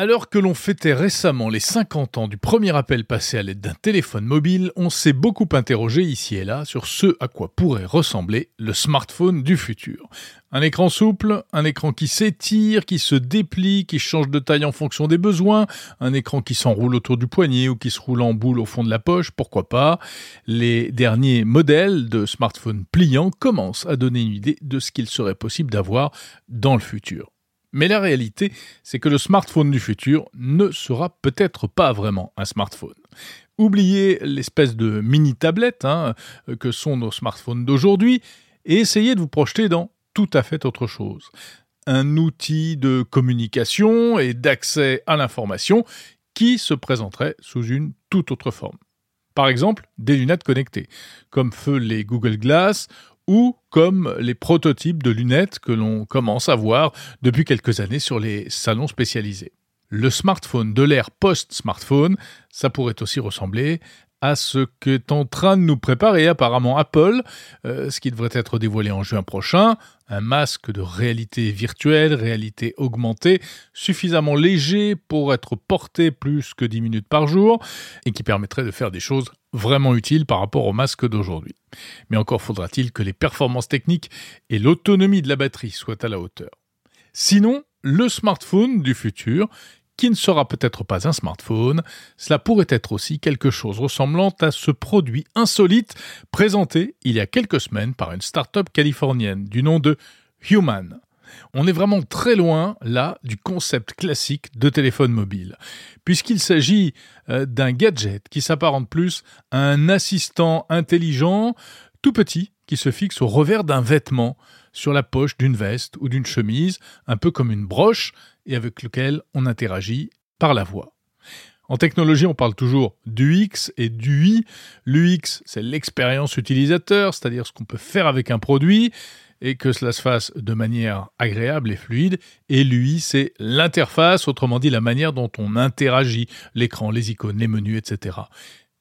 Alors que l'on fêtait récemment les 50 ans du premier appel passé à l'aide d'un téléphone mobile, on s'est beaucoup interrogé ici et là sur ce à quoi pourrait ressembler le smartphone du futur. Un écran souple, un écran qui s'étire, qui se déplie, qui change de taille en fonction des besoins, un écran qui s'enroule autour du poignet ou qui se roule en boule au fond de la poche, pourquoi pas. Les derniers modèles de smartphones pliants commencent à donner une idée de ce qu'il serait possible d'avoir dans le futur. Mais la réalité, c'est que le smartphone du futur ne sera peut-être pas vraiment un smartphone. Oubliez l'espèce de mini-tablette hein, que sont nos smartphones d'aujourd'hui et essayez de vous projeter dans tout à fait autre chose. Un outil de communication et d'accès à l'information qui se présenterait sous une toute autre forme. Par exemple, des lunettes connectées, comme feu les Google Glass ou comme les prototypes de lunettes que l'on commence à voir depuis quelques années sur les salons spécialisés. Le smartphone de l'ère post-smartphone, ça pourrait aussi ressembler à ce qu'est en train de nous préparer apparemment Apple, euh, ce qui devrait être dévoilé en juin prochain, un masque de réalité virtuelle, réalité augmentée, suffisamment léger pour être porté plus que 10 minutes par jour, et qui permettrait de faire des choses vraiment utiles par rapport au masque d'aujourd'hui. Mais encore faudra-t-il que les performances techniques et l'autonomie de la batterie soient à la hauteur. Sinon, le smartphone du futur, qui ne sera peut-être pas un smartphone, cela pourrait être aussi quelque chose ressemblant à ce produit insolite présenté il y a quelques semaines par une start-up californienne du nom de Human. On est vraiment très loin, là, du concept classique de téléphone mobile, puisqu'il s'agit euh, d'un gadget qui s'apparente plus à un assistant intelligent, tout petit, qui se fixe au revers d'un vêtement, sur la poche d'une veste ou d'une chemise, un peu comme une broche, et avec lequel on interagit par la voix. En technologie, on parle toujours du X et du I. L'UX, c'est l'expérience utilisateur, c'est-à-dire ce qu'on peut faire avec un produit et que cela se fasse de manière agréable et fluide. Et l'UI, c'est l'interface, autrement dit la manière dont on interagit, l'écran, les icônes, les menus, etc.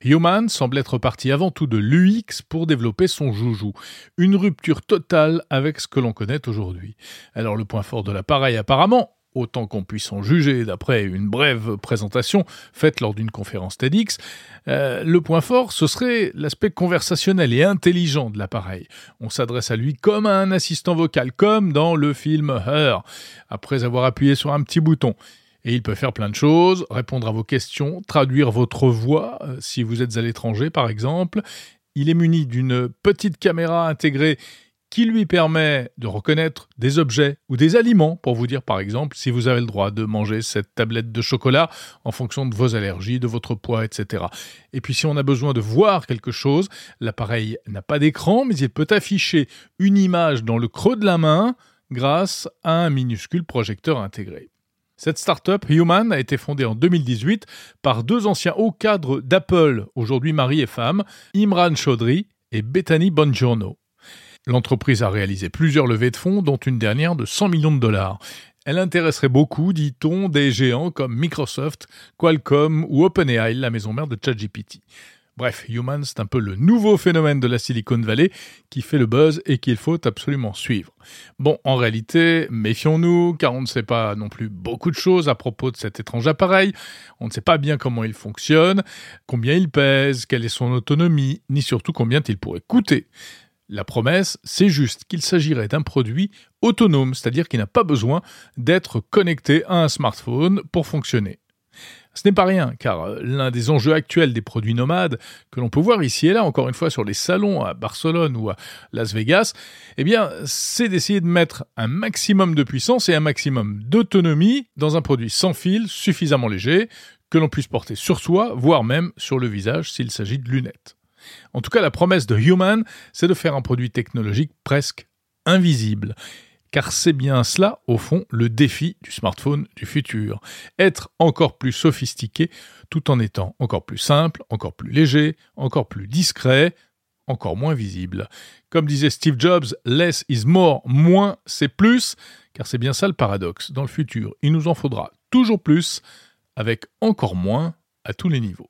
Human semble être parti avant tout de l'UX pour développer son joujou, une rupture totale avec ce que l'on connaît aujourd'hui. Alors le point fort de l'appareil apparemment, autant qu'on puisse en juger d'après une brève présentation faite lors d'une conférence TEDx, euh, le point fort, ce serait l'aspect conversationnel et intelligent de l'appareil. On s'adresse à lui comme à un assistant vocal, comme dans le film Her, après avoir appuyé sur un petit bouton. Et il peut faire plein de choses, répondre à vos questions, traduire votre voix euh, si vous êtes à l'étranger par exemple. Il est muni d'une petite caméra intégrée qui lui permet de reconnaître des objets ou des aliments, pour vous dire par exemple si vous avez le droit de manger cette tablette de chocolat en fonction de vos allergies, de votre poids, etc. Et puis si on a besoin de voir quelque chose, l'appareil n'a pas d'écran, mais il peut afficher une image dans le creux de la main grâce à un minuscule projecteur intégré. Cette startup, Human, a été fondée en 2018 par deux anciens hauts cadres d'Apple, aujourd'hui mari et femme, Imran Chaudhry et Bethany Bongiorno. L'entreprise a réalisé plusieurs levées de fonds, dont une dernière de 100 millions de dollars. Elle intéresserait beaucoup, dit-on, des géants comme Microsoft, Qualcomm ou OpenAI, la maison mère de ChatGPT. Bref, Human, c'est un peu le nouveau phénomène de la Silicon Valley qui fait le buzz et qu'il faut absolument suivre. Bon, en réalité, méfions-nous, car on ne sait pas non plus beaucoup de choses à propos de cet étrange appareil. On ne sait pas bien comment il fonctionne, combien il pèse, quelle est son autonomie, ni surtout combien il pourrait coûter. La promesse, c'est juste qu'il s'agirait d'un produit autonome, c'est-à-dire qui n'a pas besoin d'être connecté à un smartphone pour fonctionner. Ce n'est pas rien, car euh, l'un des enjeux actuels des produits nomades, que l'on peut voir ici et là, encore une fois sur les salons à Barcelone ou à Las Vegas, eh c'est d'essayer de mettre un maximum de puissance et un maximum d'autonomie dans un produit sans fil, suffisamment léger, que l'on puisse porter sur soi, voire même sur le visage s'il s'agit de lunettes. En tout cas, la promesse de Human, c'est de faire un produit technologique presque invisible car c'est bien cela, au fond, le défi du smartphone du futur. Être encore plus sophistiqué tout en étant encore plus simple, encore plus léger, encore plus discret, encore moins visible. Comme disait Steve Jobs, less is more, moins c'est plus, car c'est bien ça le paradoxe. Dans le futur, il nous en faudra toujours plus, avec encore moins à tous les niveaux.